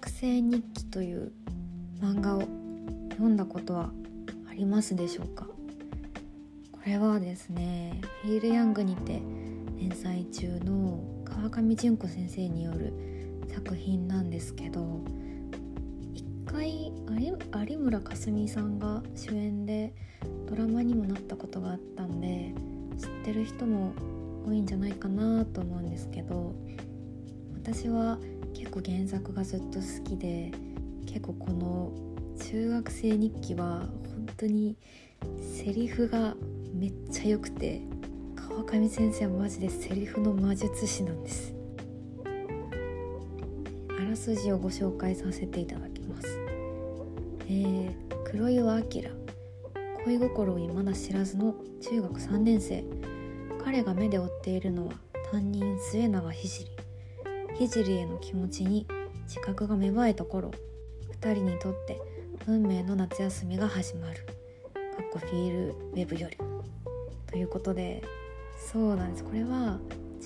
学生日記という漫画を読んだことはありますでしょうか？これはですねフィール・ヤングにて連載中の川上純子先生による作品なんですけど一回有村架純さんが主演でドラマにもなったことがあったんで知ってる人も多いんじゃないかなと思うんですけど私は結構原作がずっと好きで結構この中学生日記は本当にセリフがめっちゃ良くて川上先生はマジでセリフの魔術師なんです。あらすじをご紹介させていただきます。えー、黒岩明恋心を未だ知らずの中学3年生。彼が目で追っているのは担任末永聖聖への気持ちに自覚が芽生えた頃2人にとって運命の夏休みが始まる。かっこフィールウェブより。ということでそうなんです。これは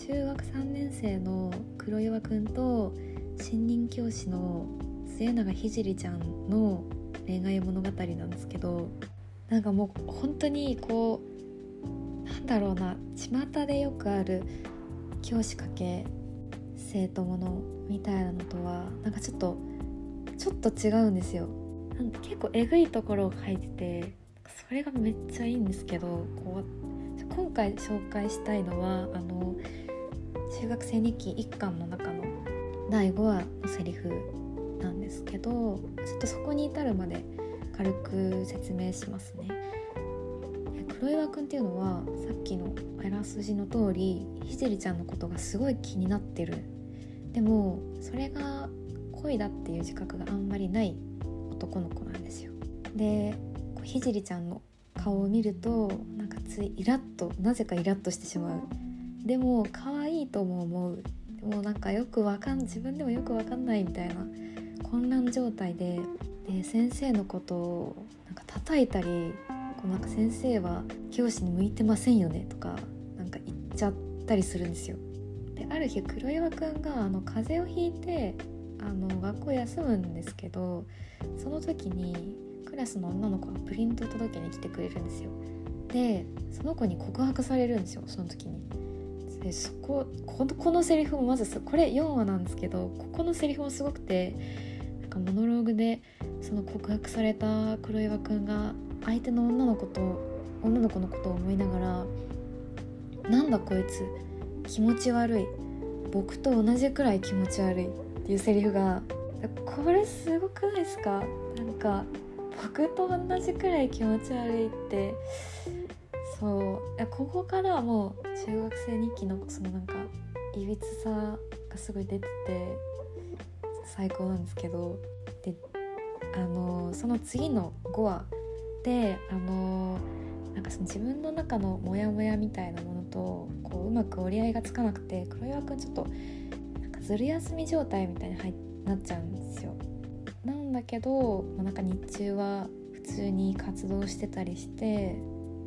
中学3年生の黒岩くんと新任教師の末永聖ちゃんの恋愛物語なんですけどなんかもう本当にこうなんだろうな巷でよくある教師かけ生徒ものみたいなのとはなんかちょっとちょっと違うんですよなん結構えぐいところを書いててそれがめっちゃいいんですけどこう今回紹介したいのはあの中学生日記1巻の中の第5話のセリフなんですけどちょっとそこに至るまで軽く説明しますね。黒岩くんっていうのはさっきのあらすじの通りひじりちゃんのことがすごい気になってるでもそれが恋だっていう自覚があんまりない男の子なんですよ。でひじりちゃんの顔を見るとなんかついイラッとなぜかイラッとしてしまう。でも可愛いとも思う。もうなんかよくわかん自分でもよくわかんないみたいな混乱状態でで先生のことをなんか叩いたりこうなんか先生は教師に向いてませんよねとかなんか言っちゃったりするんですよ。である日黒岩くんがあの風邪をひいてあの学校休むんですけどその時にクラスの女の子がプリント届けに来てくれるんですよ。でその子に告白されるんですよその時に。でそここのこのセリフもまずこれ4話なんですけどここのセリフもすごくてなんかモノローグでその告白された黒岩くんが相手の女の子と女の子のことを思いながらなんだこいつ気持ち悪い。僕と同じくらい気持ち悪い。っていうセリフが。これすごくないですか？なんか僕と同じくらい気持ち悪いって。そう。ここからはもう中学生日記のそのなんかいびつさがすごい出てて最高なんですけど。であのその次の5話であのなんかその自分の中のモヤモヤみたいなものとこううまく折り合いがつかなくて黒岩くんちょっとなんかずる休み状態みたいに入なっちゃうんですよ。なんだけど、まあ、なんか日中は普通に活動してたりして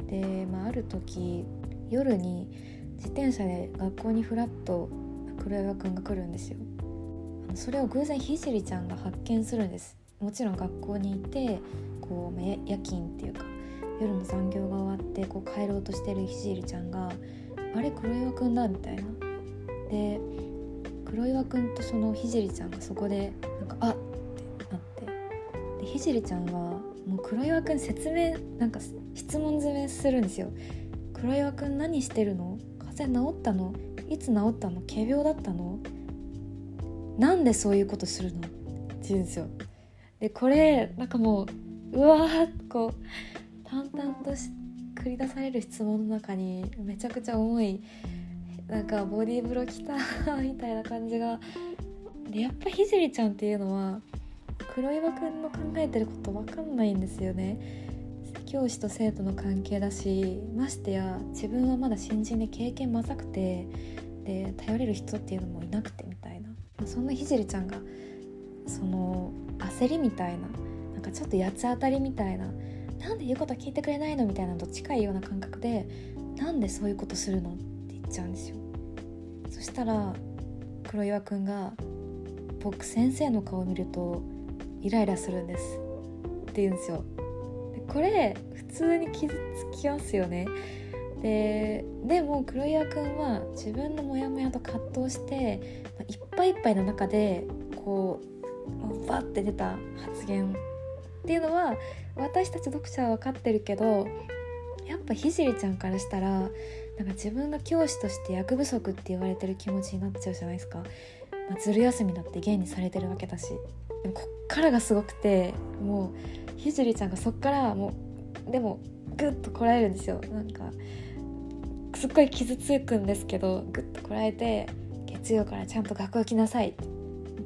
で、まあ、ある時夜に自転車で学校にフラッと黒岩くんが来るんですよ。それを偶然ひじりちゃんが発見するんですもちろん学校にいてこう夜勤っていうか夜の残業が終わってこう帰ろうとしてるひじりちゃんが「あれ黒岩くんだ」みたいな。で黒岩くんとそのひじりちゃんがそこでなんか「あっ!」ってなってでひじりちゃんはもう黒岩くん説明なんか質問攻めするんですよ。黒岩くん何してるの？風邪治ったの？いつ治ったの？仮病だったの？なんでそういうことするの？って言うんですよ。でこれなんかもううわーこう淡々と繰り出される質問の中にめちゃくちゃ重いなんかボディーブロきたみたいな感じがでやっぱひじりちゃんっていうのは黒岩くんの考えてること分かんないんですよね。教師と生徒の関係だしましてや自分はまだ新人で経験まさくてで頼れる人っていうのもいなくてみたいな。そんなひじりちゃんがその焦りみたいななんかちょっと八つ当たりみたいななんで言うこと聞いてくれないの？みたいなのと近いような感覚でなんでそういうことするの？って言っちゃうんですよ。そしたら黒岩くんが僕先生の顔を見るとイライラするんですって言うんですよ。でこれ普通に傷つきますよね。ででも黒岩くんは自分のモヤモヤと葛藤していっぱいいっぱいの中でこうバッて出た発言っていうのは私たち読者は分かってるけどやっぱひじりちゃんからしたらなんか自分が教師として役不足って言われてる気持ちになっちゃうじゃないですか、まあ、ずる休みだって現にされてるわけだし。でもこっからがすごくてもうひじりちゃんがそっからもうでもグッとこらえるんですよ。なんかすっごい傷つくんですけどグッとこらえて月曜からちゃんと学校来なさいって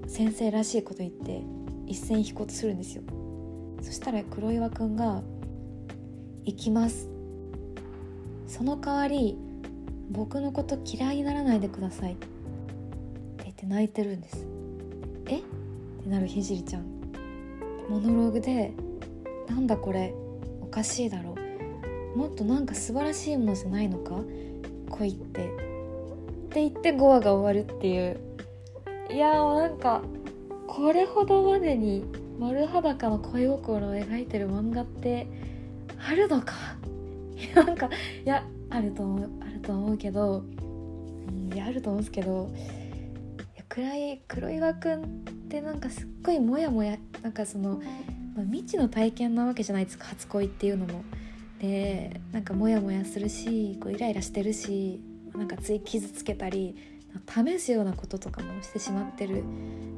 先生らしいこと言って一線引こうとするんですよ。そしたら黒岩くんが「行きます」その代わり僕のこと嫌いにならないでください。って言って泣いてるんです。え？ってなるひじりちゃん。モノローグで「なんだこれ？おかしいだろ。もっとなんか素晴らしいものじゃないのか？恋って」って言って5話が終わるっていう。いやもうなんかこれほどまでに丸裸の恋心を描いてる漫画ってあるのか？なんかいやあると思うあると思うけど、いやあると思うんですけど暗い黒岩くんってなんかすっごいモヤモヤなんかその、まあ、未知の体験なわけじゃないですか初恋っていうのも。でなんかモヤモヤするしこうイライラしてるしなんかつい傷つけたり試すようなこととかもしてしまってる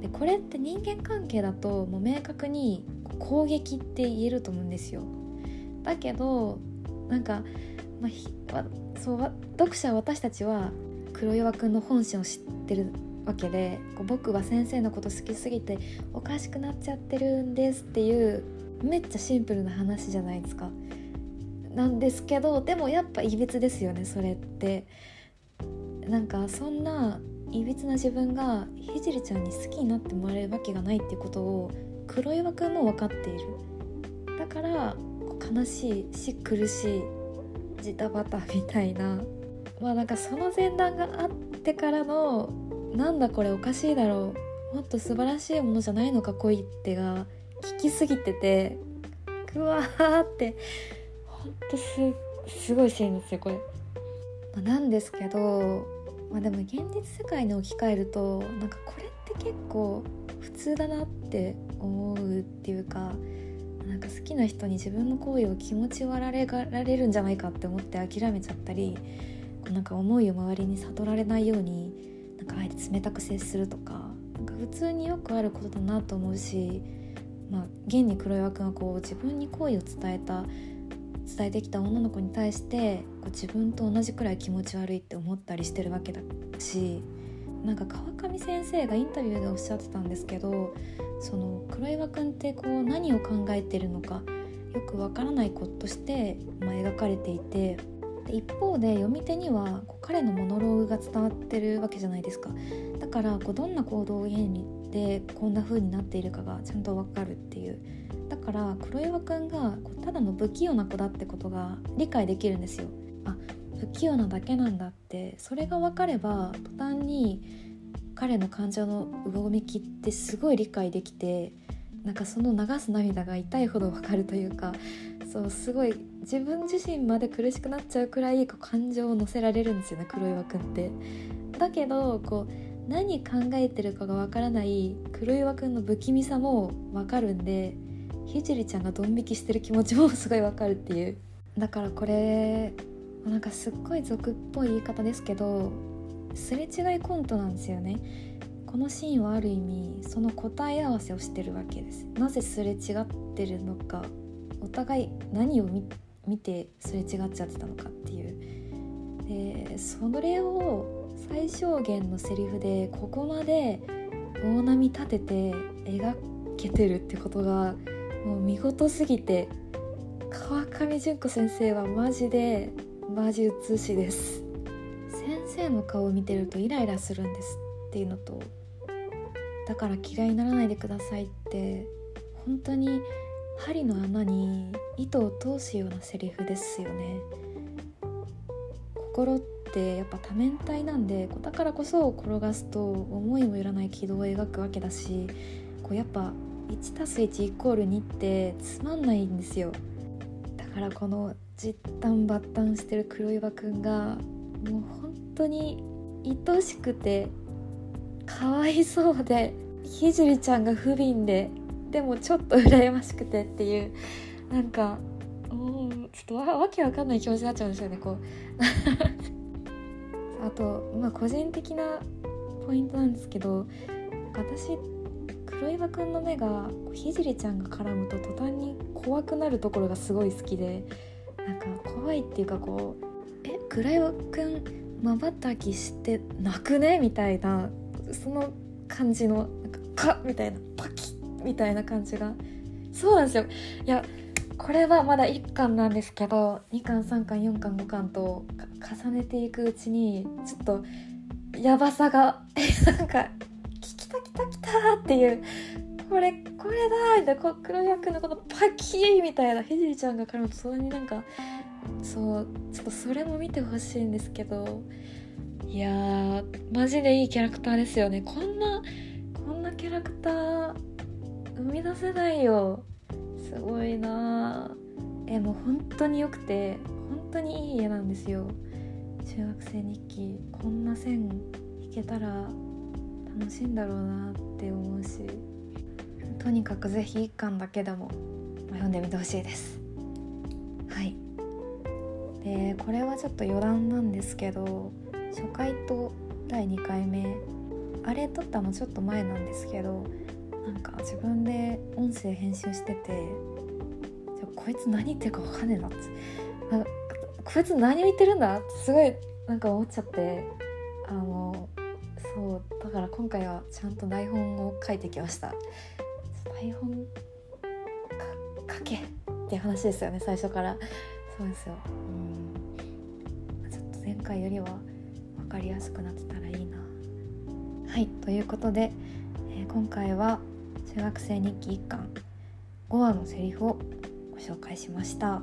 でこれって人間関係だともう明確に攻撃って言えると思うんですよだけどなんか、まあ、そう読者私たちは黒岩くんの本心を知ってるわけで僕は先生のこと好きすぎておかしくなっちゃってるんですっていうめっちゃシンプルな話じゃないですか。なんですけどでもやっぱいびつですよねそれって。なんかそんないびつな自分がひじりちゃんに好きになってもらえるわけがないってことを黒岩くんも分かっている。だから悲しいし苦しいジタバタみたいな。まあなんかその前段があってからのなんだこれおかしいだろう。もっと素晴らしいものじゃないのか恋ってが聞きすぎてて。ぐわーって。ほんとすすごいシーンですよこれ。まあ、なんですけど、まあ、でも現実世界に置き換えるとなんかこれって結構普通だなって思うっていうかなんか好きな人に自分の行為を気持ち悪がられるんじゃないかって思って諦めちゃったりこうなんか思いを周りに悟られないようになんかあえて冷たく接するとかなんか普通によくあることだなと思うし、まあ、現に黒岩君はこう自分に好意を伝えた伝えてきた女の子に対してこう自分と同じくらい気持ち悪いって思ったりしてるわけだしなんか川上先生がインタビューでおっしゃってたんですけどその黒岩くんってこう何を考えてるのかよくわからない子として、ま、描かれていてで一方で読み手にはこう彼のモノローグが伝わってるわけじゃないですか。だからこうどんな行動を家にでこんな風になっているかがちゃんとわかるっていう。だから黒岩くんがただの不器用な子だってことが理解できるんですよ。あ不器用なだけなんだって。それが分かれば途端に彼の感情の動きってすごい理解できてなんかその流す涙が痛いほど分かるというかそうすごい自分自身まで苦しくなっちゃうくらいこう感情を乗せられるんですよね黒岩くんって。だけどこう何考えてるかがわからない黒岩くんの不気味さもわかるんでひじりちゃんがドン引きしてる気持ちもすごいわかるっていう。だからこれなんかすっごい俗っぽい言い方ですけどすれ違いコントなんですよね。このシーンはある意味その答え合わせをしてるわけです。なぜすれ違ってるのかお互い何を見てすれ違っちゃってたのかっていう。でそれを最小限のセリフでここまで大波立てて描けてるってことがもう見事すぎて川上純子先生はマジでマジ美しです。先生の顔を見てるとイライラするんですっていうのとだから嫌いにならないでくださいって本当に針の穴に糸を通すようなセリフですよね。心っってやっぱ多面体なんでだからこそ転がすと思いもよらない軌道を描くわけだしこうやっぱ 1+1 イコール2ってつまんないんですよ。だからこの実弾抜弾してる黒岩くんがもう本当に愛しくてかわいそうでひじりちゃんが不憫ででもちょっと羨ましくてっていうなんかうんちょっとわわけわかんない気持ちになっちゃうんですよねこう。あとまあ個人的なポイントなんですけど私黒岩くんの目がひじりちゃんが絡むと途端に怖くなるところがすごい好きでなんか怖いっていうかこう「え黒岩くんまばたきして泣くね?」みたいなその感じのなんかカッみたいなパキッみたいな感じがそうなんですよいやこれはまだ1巻なんですけど2巻3巻4巻5巻と重ねていくうちにちょっとやばさが なんか「きたきたきた」っていうこれこれだみたいな黒役のこのパキーみたいなひじりちゃんが絡むとそんなになんかそうちょっとそれも見てほしいんですけどいやーマジでいいキャラクターですよね。こんなこんなキャラクター生み出せないよ。すごいな。えもう本当によくて本当にいい絵なんですよ。中学生日記。こんな線引けたら楽しいんだろうなって思うし。とにかく是非1巻だけでも読んでみてほしいです。はい。でこれはちょっと余談なんですけど初回と第2回目。あれ撮ったのちょっと前なんですけどなんか自分で音声編集しててこいつ何言ってるか分かんねえなって。こいつ何を言ってるんだってすごいなんか思っちゃってあのそうだから今回はちゃんと台本を書いてきました。台本書けっていう話ですよね最初から。そうですよ。うん。ちょっと前回よりは分かりやすくなってたらいいな。はいということで、え、今回は中学生日記1巻5話のセリフをご紹介しました。